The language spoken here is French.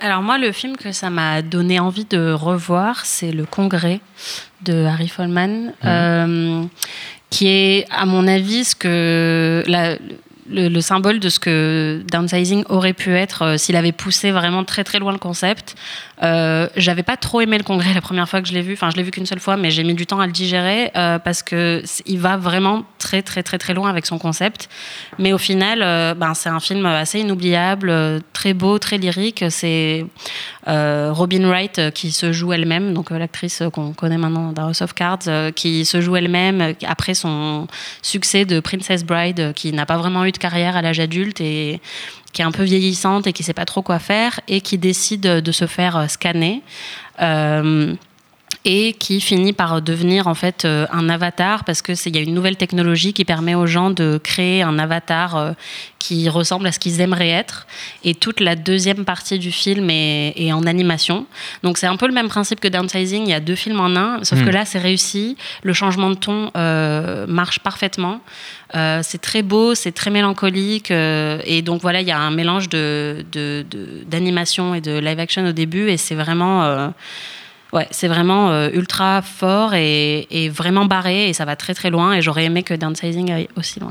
Alors moi, le film que ça m'a donné envie de revoir, c'est Le Congrès de Harry Folman, euh, qui est, à mon avis, ce que la, le, le, symbole de ce que downsizing aurait pu être euh, s'il avait poussé vraiment très très loin le concept. Euh, J'avais pas trop aimé le congrès la première fois que je l'ai vu. Enfin, je l'ai vu qu'une seule fois, mais j'ai mis du temps à le digérer euh, parce que il va vraiment très très très très loin avec son concept. Mais au final, euh, ben, c'est un film assez inoubliable, euh, très beau, très lyrique. C'est euh, Robin Wright qui se joue elle-même, donc l'actrice qu'on connaît maintenant dans House of Cards, qui se joue elle-même après son succès de Princess Bride, qui n'a pas vraiment eu de carrière à l'âge adulte et qui est un peu vieillissante et qui sait pas trop quoi faire et qui décide de se faire scanner. Et qui finit par devenir en fait euh, un avatar parce que il y a une nouvelle technologie qui permet aux gens de créer un avatar euh, qui ressemble à ce qu'ils aimeraient être. Et toute la deuxième partie du film est, est en animation. Donc c'est un peu le même principe que Downsizing. Il y a deux films en un sauf mmh. que là c'est réussi. Le changement de ton euh, marche parfaitement. Euh, c'est très beau c'est très mélancolique euh, et donc voilà il y a un mélange de d'animation et de live action au début et c'est vraiment Ouais, c'est vraiment euh, ultra fort et, et, vraiment barré et ça va très très loin et j'aurais aimé que Downsizing aille aussi loin.